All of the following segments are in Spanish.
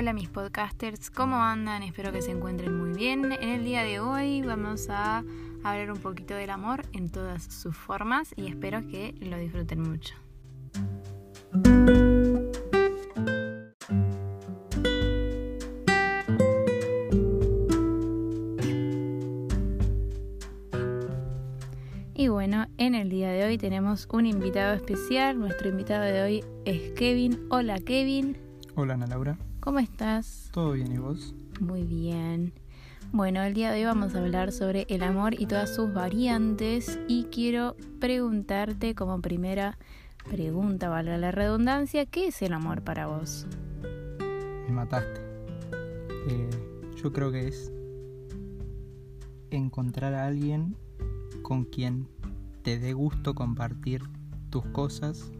Hola mis podcasters, ¿cómo andan? Espero que se encuentren muy bien. En el día de hoy vamos a hablar un poquito del amor en todas sus formas y espero que lo disfruten mucho. Y bueno, en el día de hoy tenemos un invitado especial. Nuestro invitado de hoy es Kevin. Hola Kevin. Hola Ana Laura. ¿Cómo estás? ¿Todo bien y vos? Muy bien. Bueno, el día de hoy vamos a hablar sobre el amor y todas sus variantes y quiero preguntarte como primera pregunta, valga la redundancia, ¿qué es el amor para vos? Me mataste. Eh, yo creo que es encontrar a alguien con quien te dé gusto compartir tus cosas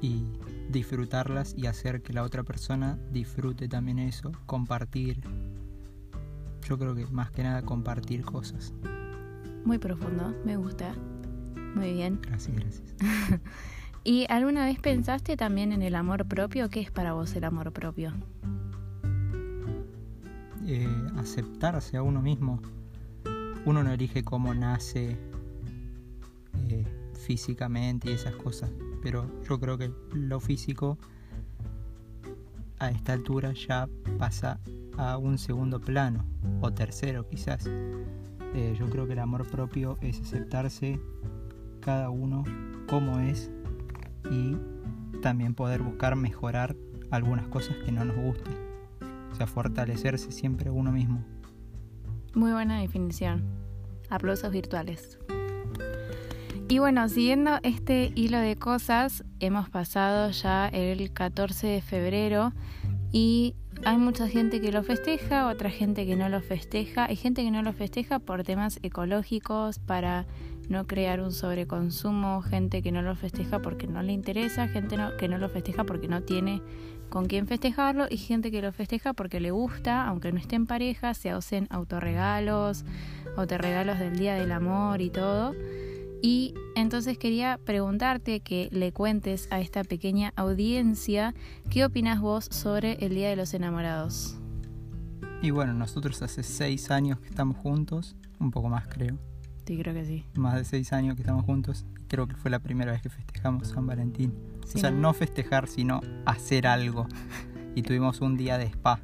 y disfrutarlas y hacer que la otra persona disfrute también eso, compartir. Yo creo que más que nada compartir cosas. Muy profundo, me gusta. Muy bien. Gracias, gracias. ¿Y alguna vez pensaste también en el amor propio? ¿Qué es para vos el amor propio? Eh, aceptarse a uno mismo. Uno no elige cómo nace eh, físicamente y esas cosas, pero yo creo que lo físico a esta altura ya pasa a un segundo plano o tercero quizás. Eh, yo creo que el amor propio es aceptarse cada uno como es y también poder buscar mejorar algunas cosas que no nos gusten. O sea, fortalecerse siempre uno mismo. Muy buena definición. Aplausos virtuales. Y bueno, siguiendo este hilo de cosas, hemos pasado ya el 14 de febrero y hay mucha gente que lo festeja, otra gente que no lo festeja. Hay gente que no lo festeja por temas ecológicos, para no crear un sobreconsumo, gente que no lo festeja porque no le interesa, gente que no lo festeja porque no tiene con quién festejarlo y gente que lo festeja porque le gusta, aunque no esté en pareja, se hacen autorregalos o regalos del Día del Amor y todo. Y entonces quería preguntarte que le cuentes a esta pequeña audiencia qué opinas vos sobre el Día de los Enamorados. Y bueno, nosotros hace seis años que estamos juntos, un poco más creo. Sí, creo que sí. Más de seis años que estamos juntos. Creo que fue la primera vez que festejamos San Valentín. o sea, no festejar, sino hacer algo. Y tuvimos un día de spa.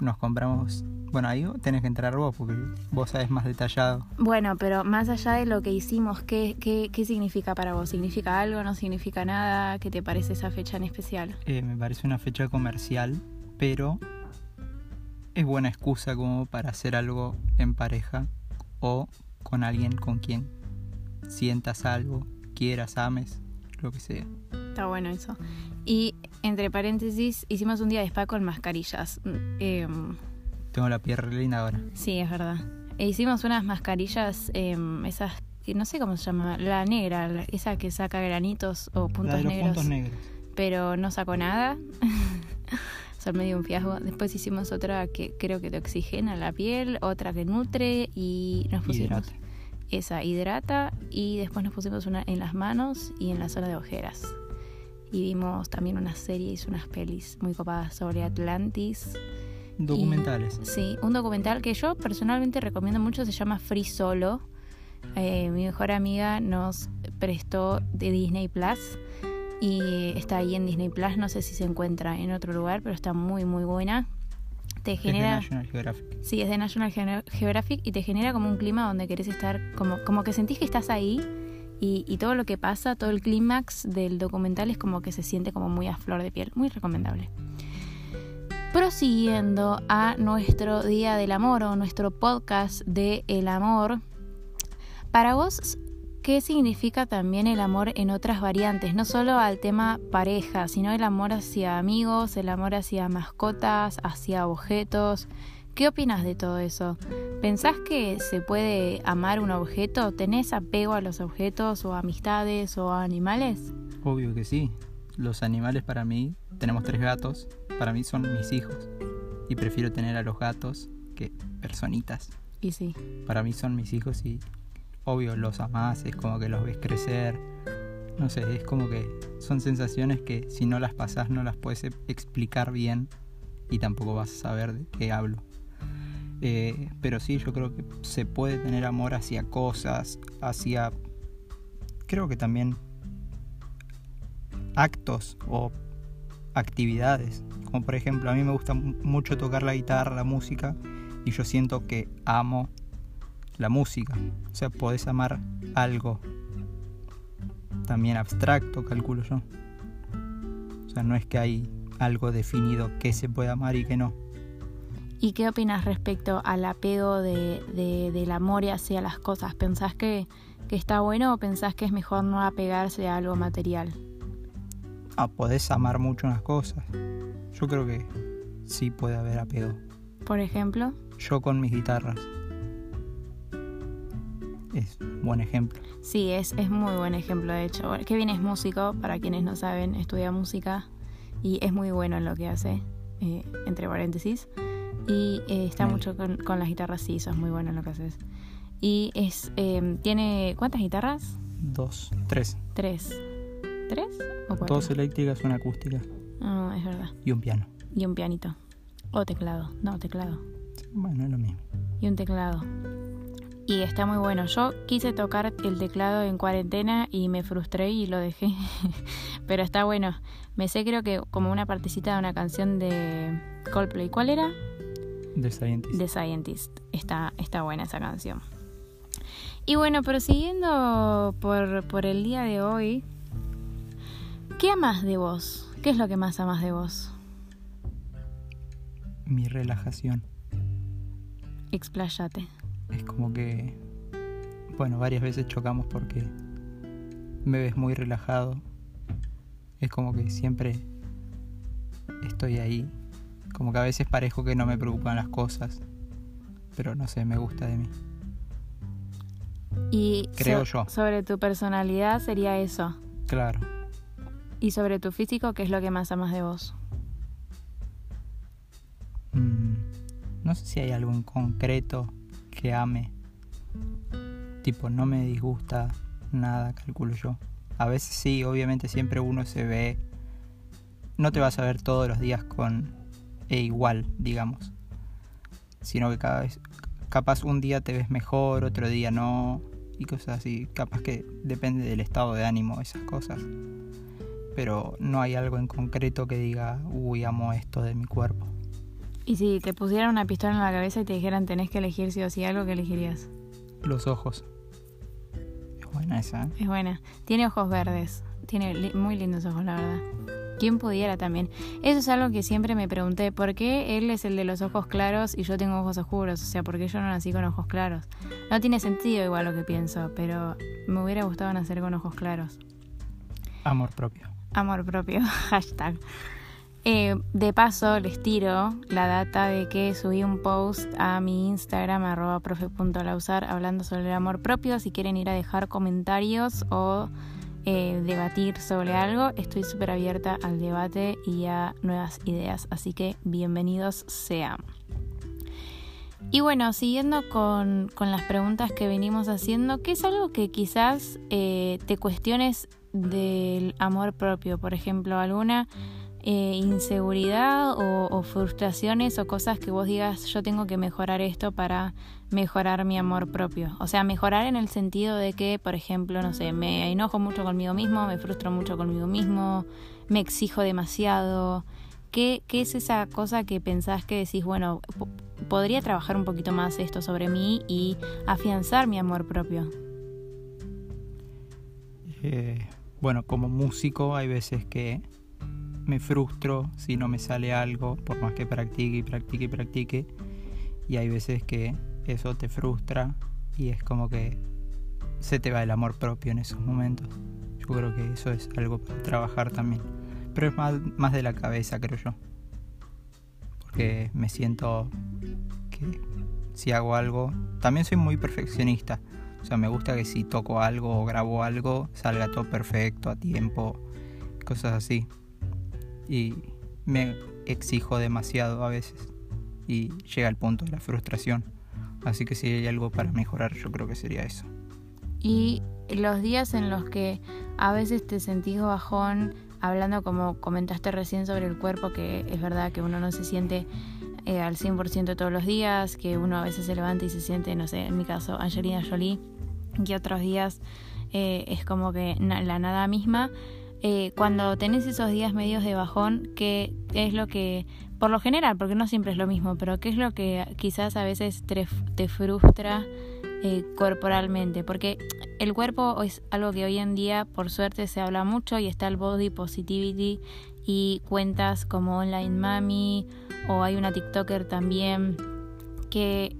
Nos compramos bueno, ahí tenés que entrar vos porque vos sabés más detallado. Bueno, pero más allá de lo que hicimos, ¿qué, qué, qué significa para vos? ¿Significa algo? ¿No significa nada? ¿Qué te parece esa fecha en especial? Eh, me parece una fecha comercial, pero es buena excusa como para hacer algo en pareja o con alguien con quien sientas algo, quieras, ames, lo que sea. Está bueno eso. Y entre paréntesis, hicimos un día de spa con mascarillas. Eh, tengo la piel linda ahora. Sí, es verdad. E hicimos unas mascarillas, em, esas que no sé cómo se llama, la negra, esa que saca granitos o puntos la de los negros. Puntos negros. Pero no sacó nada. Son medio un fiasco. Después hicimos otra que creo que te oxigena la piel, otra que nutre y nos pusimos hidrata. Esa hidrata y después nos pusimos una en las manos y en la zona de ojeras. Y vimos también una serie, hizo unas pelis muy copadas sobre Atlantis Documentales. sí, un documental que yo personalmente recomiendo mucho, se llama Free Solo. Eh, mi mejor amiga nos prestó de Disney Plus y está ahí en Disney Plus, no sé si se encuentra en otro lugar, pero está muy muy buena. Te genera Es de National Geographic. Sí, es de National Geographic y te genera como un clima donde querés estar como como que sentís que estás ahí y, y todo lo que pasa, todo el clímax del documental es como que se siente como muy a flor de piel, muy recomendable. Prosiguiendo a nuestro Día del Amor o nuestro podcast de El Amor, para vos, ¿qué significa también el amor en otras variantes? No solo al tema pareja, sino el amor hacia amigos, el amor hacia mascotas, hacia objetos. ¿Qué opinas de todo eso? ¿Pensás que se puede amar un objeto? ¿Tenés apego a los objetos o a amistades o a animales? Obvio que sí. Los animales para mí, tenemos tres gatos, para mí son mis hijos. Y prefiero tener a los gatos que personitas. Y sí. Para mí son mis hijos y obvio los amás, es como que los ves crecer, no sé, es como que son sensaciones que si no las pasas no las puedes e- explicar bien y tampoco vas a saber de qué hablo. Eh, pero sí, yo creo que se puede tener amor hacia cosas, hacia, creo que también actos o actividades. Como por ejemplo, a mí me gusta mu- mucho tocar la guitarra, la música, y yo siento que amo la música. O sea, podés amar algo también abstracto, calculo yo. O sea, no es que hay algo definido que se puede amar y que no. ¿Y qué opinas respecto al apego de, de- del amor hacia las cosas? ¿Pensás que, que está bueno o pensás que es mejor no apegarse a algo material? Ah, podés amar mucho unas cosas. Yo creo que sí puede haber apego. Por ejemplo, Yo con mis guitarras. Es un buen ejemplo. sí, es, es muy buen ejemplo de hecho. Bueno, Kevin es músico, para quienes no saben, estudia música y es muy bueno en lo que hace, eh, entre paréntesis. Y eh, está Bien. mucho con, con las guitarras, sí, sos muy bueno en lo que haces. Y es, eh, tiene, ¿cuántas guitarras? Dos, tres. Tres. ¿Tres o cuatro? Dos eléctricas, una acústica Ah, es verdad. y un piano. Y un pianito. O teclado. No, teclado. Bueno, es lo mismo. Y un teclado. Y está muy bueno. Yo quise tocar el teclado en cuarentena y me frustré y lo dejé. Pero está bueno. Me sé creo que como una partecita de una canción de Coldplay. ¿Cuál era? De Scientist. The Scientist. Está, está buena esa canción. Y bueno, prosiguiendo por, por el día de hoy, ¿qué amas de vos? ¿Qué es lo que más amas de vos? Mi relajación. Expláyate. Es como que, bueno, varias veces chocamos porque me ves muy relajado. Es como que siempre estoy ahí. Como que a veces parezco que no me preocupan las cosas. Pero no sé, me gusta de mí. Y Creo so- yo. sobre tu personalidad sería eso. Claro. Y sobre tu físico, ¿qué es lo que más amas de vos? Mm, no sé si hay algo en concreto que ame. Tipo, no me disgusta nada, calculo yo. A veces sí, obviamente siempre uno se ve. No te vas a ver todos los días con e igual, digamos. Sino que cada vez, capaz un día te ves mejor, otro día no. Y cosas así. Capaz que depende del estado de ánimo, esas cosas. Pero no hay algo en concreto que diga, uy, amo esto de mi cuerpo. Y si te pusieran una pistola en la cabeza y te dijeran tenés que elegir sí o sí algo, ¿qué elegirías? Los ojos. Es buena esa, ¿eh? Es buena. Tiene ojos verdes. Tiene li- muy lindos ojos, la verdad. ¿Quién pudiera también? Eso es algo que siempre me pregunté. ¿Por qué él es el de los ojos claros y yo tengo ojos oscuros? O sea, ¿por qué yo no nací con ojos claros? No tiene sentido igual lo que pienso, pero me hubiera gustado nacer con ojos claros. Amor propio. Amor propio, hashtag. Eh, de paso, les tiro la data de que subí un post a mi Instagram, arroba profe.lausar, hablando sobre el amor propio. Si quieren ir a dejar comentarios o eh, debatir sobre algo, estoy súper abierta al debate y a nuevas ideas. Así que bienvenidos sean. Y bueno, siguiendo con, las preguntas que venimos haciendo, ¿qué es algo que quizás eh, te cuestiones del amor propio? Por ejemplo, alguna eh, inseguridad o, frustraciones o cosas que vos digas, yo tengo que mejorar esto para mejorar mi amor propio. O sea, mejorar en el sentido de que, por ejemplo, no sé, me enojo mucho conmigo mismo, me frustro mucho conmigo mismo, me exijo demasiado. ¿Qué, qué es esa cosa que pensás que decís, bueno, po- podría trabajar un poquito más esto sobre mí y afianzar mi amor propio? Eh, bueno, como músico hay veces que me frustro si no me sale algo, por más que practique y practique y practique. Y hay veces que eso te frustra y es como que se te va el amor propio en esos momentos. Yo creo que eso es algo para trabajar también. Pero es más, más de la cabeza, creo yo. Porque me siento que si hago algo... También soy muy perfeccionista. O sea, me gusta que si toco algo o grabo algo, salga todo perfecto, a tiempo, cosas así. Y me exijo demasiado a veces. Y llega el punto de la frustración. Así que si hay algo para mejorar, yo creo que sería eso. Y los días en los que a veces te sentís bajón, hablando como comentaste recién sobre el cuerpo, que es verdad que uno no se siente eh, al 100% todos los días, que uno a veces se levanta y se siente, no sé, en mi caso, Angelina Jolie, que otros días eh, es como que la nada misma. Eh, cuando tenés esos días medios de bajón, ¿qué es lo que, por lo general, porque no siempre es lo mismo, pero qué es lo que quizás a veces te, frustra eh, corporalmente? Porque el cuerpo es algo que hoy en día, por suerte, se habla mucho y está el body positivity y cuentas como Online Mami o hay una TikToker también que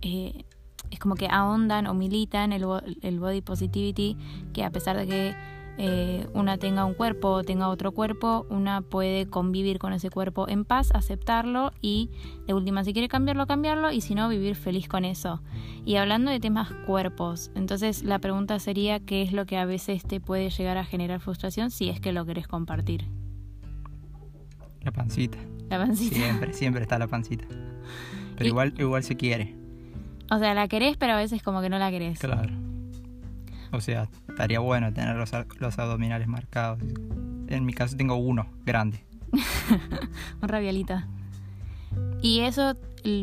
es como que ahondan o militan el, el body positivity, que a pesar de que eh, una tenga un cuerpo o tenga otro cuerpo, una puede convivir con ese cuerpo en paz, aceptarlo y de última si quiere cambiarlo, cambiarlo y si no, vivir feliz con eso. Y hablando de temas cuerpos, entonces la pregunta sería qué es lo que a veces te puede llegar a generar frustración si es que lo querés compartir. La pancita. La pancita. Siempre, siempre está la pancita. Pero igual, igual se quiere. O sea, la querés, pero a veces como que no la querés. Claro. O sea, estaría bueno tener los, los abdominales marcados. En mi caso tengo uno, grande. Un rabialito. ¿Y eso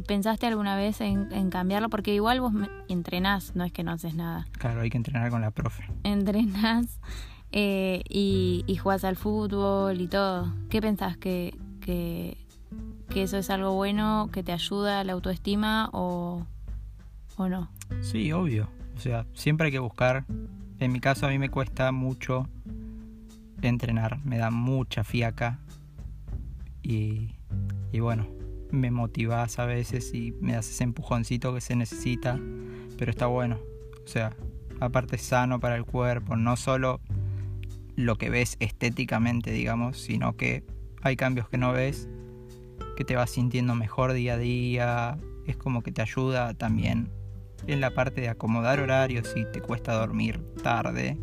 pensaste alguna vez en, cambiarlo? Porque igual vos entrenás, no es que no haces nada. Claro, hay que entrenar con la profe. Entrenás eh, y, y jugás al fútbol y todo. ¿Qué pensás que, que, que eso es algo bueno, que te ayuda a la autoestima o, ¿o no? Sí, obvio. O sea, siempre hay que buscar. En mi caso a mí me cuesta mucho entrenar, me da mucha fiaca. Y, y bueno, me motivas a veces y me das ese empujoncito que se necesita, pero está bueno. O sea, aparte sano para el cuerpo, no solo lo que ves estéticamente, digamos, sino que hay cambios que no ves, que te vas sintiendo mejor día a día, es como que te ayuda también en la parte de acomodar horarios si te cuesta dormir tarde.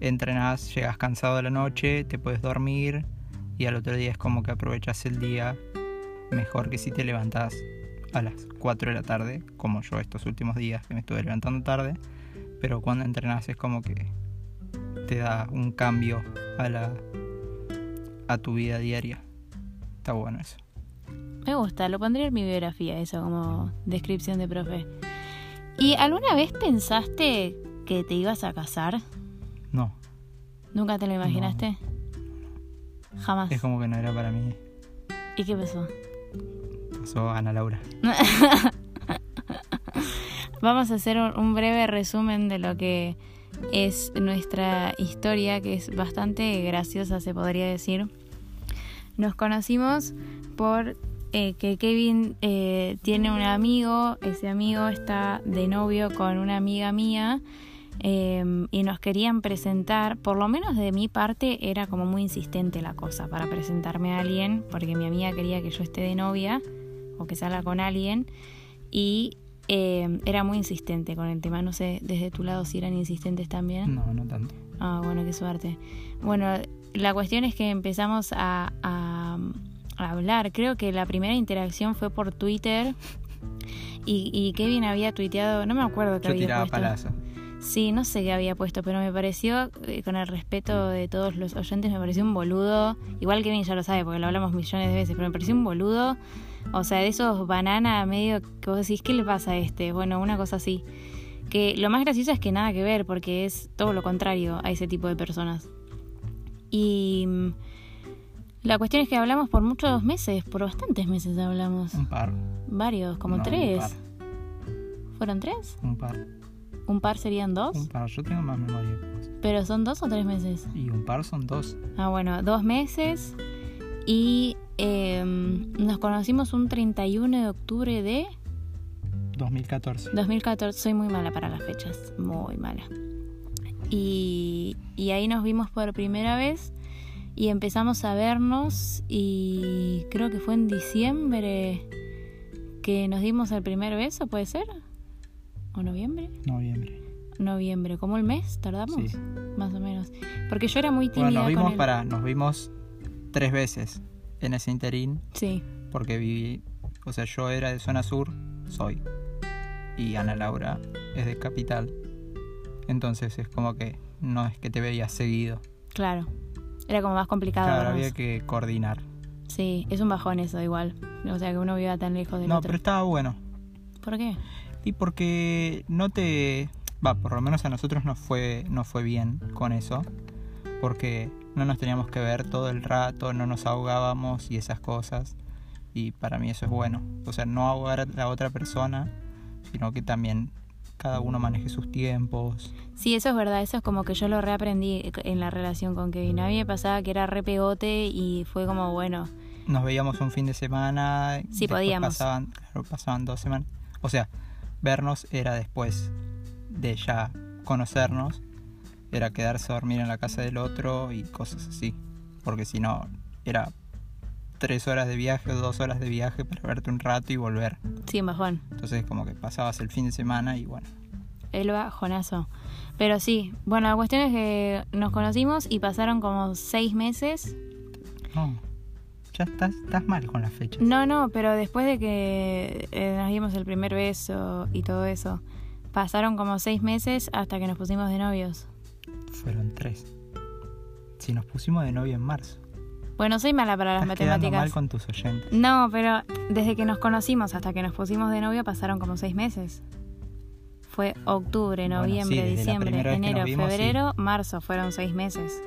Entrenas, llegas cansado de la noche, te puedes dormir y al otro día es como que aprovechas el día mejor que si te levantas a las 4 de la tarde, como yo estos últimos días que me estuve levantando tarde, pero cuando entrenas es como que te da un cambio a la a tu vida diaria. Está bueno eso. Me gusta, lo pondré en mi biografía eso como descripción de profe. ¿Y alguna vez pensaste que te ibas a casar? No. ¿Nunca te lo imaginaste? Jamás. Es como que no era para mí. ¿Y qué pasó? Pasó Ana Laura. Vamos a hacer un breve resumen de lo que es nuestra historia, que es bastante graciosa, se podría decir. Nos conocimos por eh, que Kevin eh, tiene un amigo, ese amigo está de novio con una amiga mía em, y nos querían presentar, por lo menos de mi parte era como muy insistente la cosa para presentarme a alguien, porque mi amiga quería que yo esté de novia o que salga con alguien y em, era muy insistente con el tema, no sé desde tu lado si eran insistentes también. No, no tanto. Ah, bueno, qué suerte. Bueno, la cuestión es que empezamos a hablar. Creo que la primera interacción fue por Twitter y, Kevin había tuiteado, no me acuerdo qué había puesto. Palazo. Sí, no sé qué había puesto, pero me pareció, eh, con el respeto de todos los oyentes, me pareció un boludo. Igual Kevin ya lo sabe porque lo hablamos millones de veces, pero me pareció un boludo. O sea, de esos banana medio que vos decís, ¿qué le pasa a este? Bueno, una cosa así. Que lo más gracioso es que nada que ver, porque es todo lo contrario a ese tipo de personas. Y la cuestión es que hablamos por muchos meses, por bastantes meses hablamos. Un par. Varios, como tres. ¿Fueron tres? Un par. ¿Un par serían dos? Un par, yo tengo más memoria ¿Pero son dos o tres meses? Y un par son dos. Ah, bueno, dos meses. Y em, nos conocimos un 31 de octubre de... 2014. 2014, soy muy mala para las fechas, muy mala. Y, y ahí nos vimos por primera vez y empezamos a vernos y creo que fue en diciembre que nos dimos el primer beso, ¿puede ser? ¿O noviembre? Noviembre. Noviembre, ¿cómo el mes tardamos? Sí. Más o menos. Porque yo era muy tímida. Bueno, nos vimos para, nos vimos tres veces en ese interín. Sí. Porque viví, o sea, yo era de zona sur, soy. Y Ana Laura es de capital. Entonces es como que no es que te veías seguido. Claro. Era como más complicado. Claro, había que coordinar. Sí, es un bajón eso igual. O sea, que uno viva tan lejos del No, otro. pero estaba bueno. ¿Por qué? Y porque no te... Va, por lo menos a nosotros nos fue, no fue bien con eso. Porque no nos teníamos que ver todo el rato, no nos ahogábamos y esas cosas. Y para mí eso es bueno. O sea, no ahogar a la otra persona, sino que también cada uno maneje sus tiempos. Sí, eso es verdad. Eso es como que yo lo reaprendí en la relación con Kevin. A mí me pasaba que era re pegote y fue como, bueno, Nos veíamos un fin de semana. Sí, podíamos. Pasaban, claro, pasaban dos semanas. O sea, vernos era después de ya conocernos. Era quedarse a dormir en la casa del otro y cosas así. Porque si no, era tres horas de viaje o dos horas de viaje para verte un rato y volver. sí, bajón. Entonces como que pasabas el fin de semana y bueno. El bajonazo. Pero sí, bueno, la cuestión es que nos conocimos y pasaron como seis meses. No, ya estás, estás mal con las fechas. No, no, pero después de que eh, nos dimos el primer beso y todo eso, pasaron como seis meses hasta que nos pusimos de novios. Fueron tres. Si nos pusimos de novio en marzo. Bueno, soy mala para las Estás matemáticas. mal con tus oyentes. No, pero desde que nos conocimos hasta que nos pusimos de novio pasaron como seis meses. Fue octubre, Bueno, noviembre, sí, diciembre, enero, sí. febrero, marzo, fueron seis meses.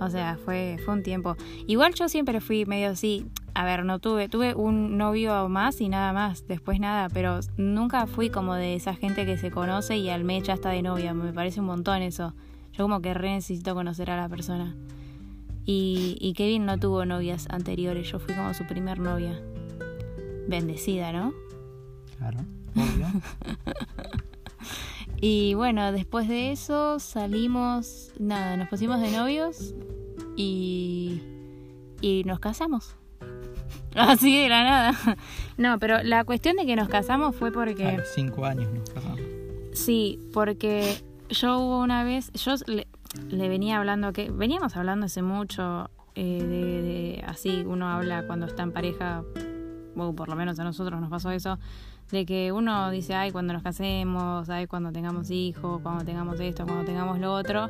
O sea, fue, fue un tiempo. Igual yo siempre fui medio así. A ver, no tuve, tuve un novio más y nada más, después nada, pero nunca fui como de esa gente que se conoce y al mes ya está de novia. Me parece un montón eso. Yo como que re necesito conocer a la persona. Y, y Kevin no tuvo novias anteriores, yo fui como su primer novia. Bendecida, ¿no? Claro, obvio. Y bueno, después de eso salimos, nada, nos pusimos de novios y, y nos casamos. Así de la nada. No, pero la cuestión de que nos casamos fue A porque... los cinco años nos casamos. Sí, porque yo hubo una vez, yo le, venía hablando que veníamos hablando hace mucho eh, de, de- así uno habla cuando está en pareja, o por lo menos a nosotros nos pasó eso, de que uno dice, ay, cuando nos casemos, ay, cuando tengamos hijos, cuando tengamos esto, cuando tengamos lo otro.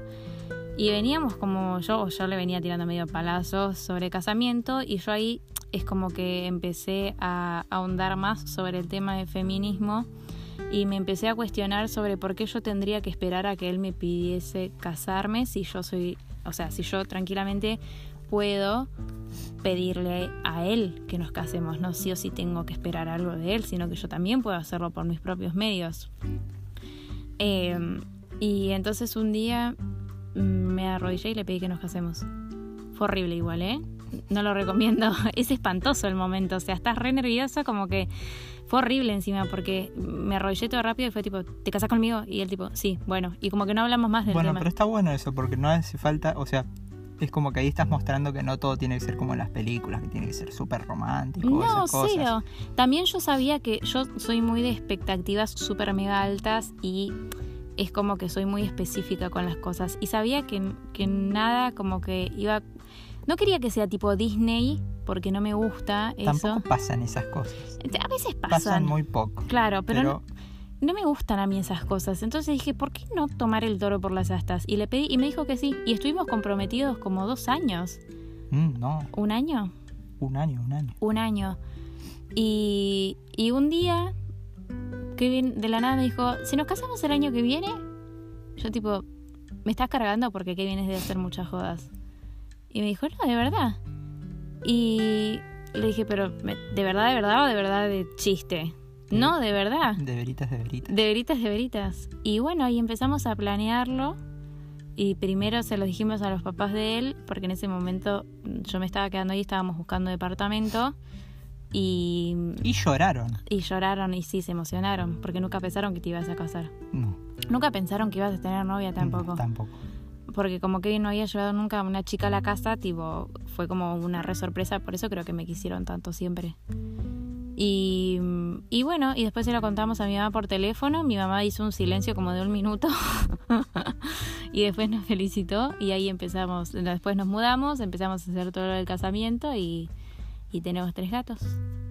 Y veníamos como yo, yo le venía tirando medio palazos sobre casamiento y yo ahí es como que empecé a ahondar más sobre el tema del feminismo y me empecé a cuestionar sobre por qué yo tendría que esperar a que él me pidiese casarme si yo soy, o sea, si yo tranquilamente puedo pedirle a él que nos casemos, no sí o sí tengo que esperar algo de él, sino que yo también puedo hacerlo por mis propios medios. Eh, y entonces un día mm, me arrodillé y le pedí que nos casemos. Fue horrible igual, ¿eh? No lo recomiendo. Es espantoso el momento. O sea, estás re nervioso, como que fue horrible encima, porque me arrodillé todo rápido y fue tipo, ¿te casas conmigo? Y él tipo, sí, bueno. Y como que no hablamos más del Bueno, tema. pero está bueno eso, porque no hace falta, o sea, es como que ahí estás mostrando que no todo tiene que ser como en las películas, que tiene que ser súper romántico, No, esas cosas. cero. También yo sabía que yo soy muy de expectativas súper mega altas y es como que soy muy específica con las cosas. Y sabía que, que nada como que iba... No quería que sea tipo Disney, porque no me gusta eso. Tampoco pasan esas cosas. A veces Pasan, pasan. muy poco. Claro, pero, Pero, no, no me gustan a mí esas cosas. Entonces dije, ¿por qué no tomar el toro por las astas? Y le pedí y me dijo que sí. Y estuvimos comprometidos como dos años. mm, no, ¿Un año? un año, un año. un año. Y, y un día, Kevin de la nada me dijo, si nos casamos el año que viene, yo tipo, me estás cargando porque Kevin es de hacer muchas jodas. Y me dijo, no, de verdad. Y le dije, pero ¿me- ¿de verdad, de verdad o de verdad de chiste? No, de verdad. De veritas, de veritas. De veritas, de veritas. Y bueno, ahí empezamos a planearlo. Y primero se lo dijimos a los papás de él, porque en ese momento yo me estaba quedando ahí, estábamos buscando departamento. Y, Y lloraron. y lloraron y sí, se emocionaron, porque nunca pensaron que te ibas a casar. No, Nunca pensaron que ibas a tener novia tampoco. no, tampoco. Porque como Kevin no había llevado nunca a una chica a la casa, tipo, fue como una re sorpresa, por eso creo que me quisieron tanto siempre. Y, y bueno, y después se lo contamos a mi mamá por teléfono, mi mamá hizo un silencio como de un minuto y después nos felicitó y ahí empezamos, después nos mudamos, empezamos a hacer todo lo del casamiento y, y tenemos tres gatos.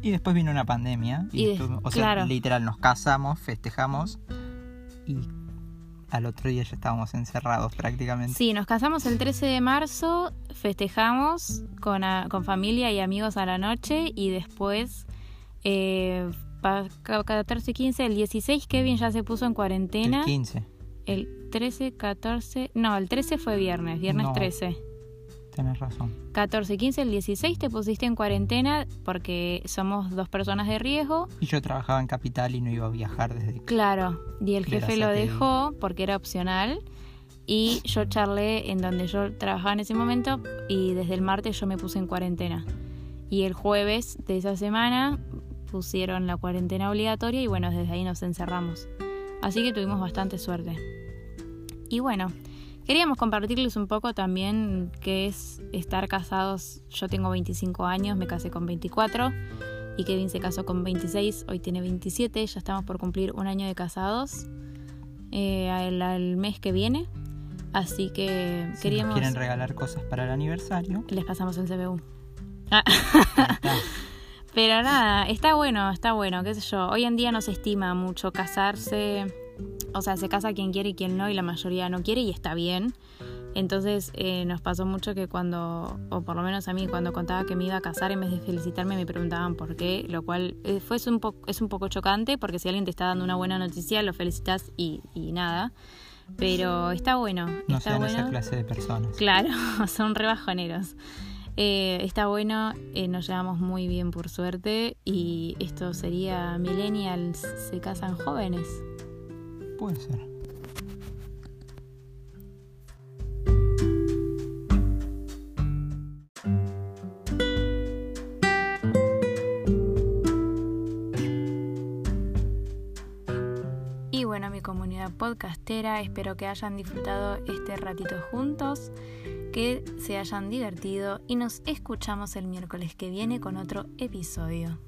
Y después vino una pandemia. Y Y de- o sea, claro. literal, nos casamos, festejamos. Y al otro día ya estábamos encerrados prácticamente. Sí, nos casamos el 13 de marzo, festejamos con, con familia y amigos a la noche y después, eh, 14, 15, el 16 Kevin ya se puso en cuarentena. El 15. El 13, 14, no, el 13 fue viernes, viernes 13. Tienes razón. 14, 15, el 16 te pusiste en cuarentena porque somos dos personas de riesgo. Y yo trabajaba en Capital y no iba a viajar desde... Claro, y el jefe lo dejó porque era opcional. Y yo charlé en donde yo trabajaba en ese momento y desde el martes yo me puse en cuarentena. Y el jueves de esa semana pusieron la cuarentena obligatoria y bueno, desde ahí nos encerramos. Así que tuvimos bastante suerte. Y bueno, Queríamos compartirles un poco también qué es estar casados. Yo tengo 25 años, me casé con 24 y Kevin se casó con 26, hoy tiene 27, ya estamos por cumplir un año de casados eh, al, mes que viene. Así que si queríamos... quieren regalar cosas para el aniversario. Les pasamos el CBU. Ah. Pero nada, está bueno, está bueno, qué sé yo. Hoy en día no se estima mucho casarse o sea, se casa quien quiere y quien no, y la mayoría no quiere y está bien. Entonces eh, nos pasó mucho que cuando, o por lo menos a mí, cuando contaba que me iba a casar, en vez de felicitarme me preguntaban por qué, lo cual eh, fue un es un poco chocante porque si alguien te está dando una buena noticia, lo felicitas y, nada. Pero está bueno. No está sean esa clase de personas. Claro, son rebajoneros. Eh, está bueno, nos llevamos muy bien por suerte y esto sería millennials se casan jóvenes. Puede ser. Y bueno, mi comunidad podcastera, espero que hayan disfrutado este ratito juntos, que se hayan divertido y nos escuchamos el miércoles que viene con otro episodio.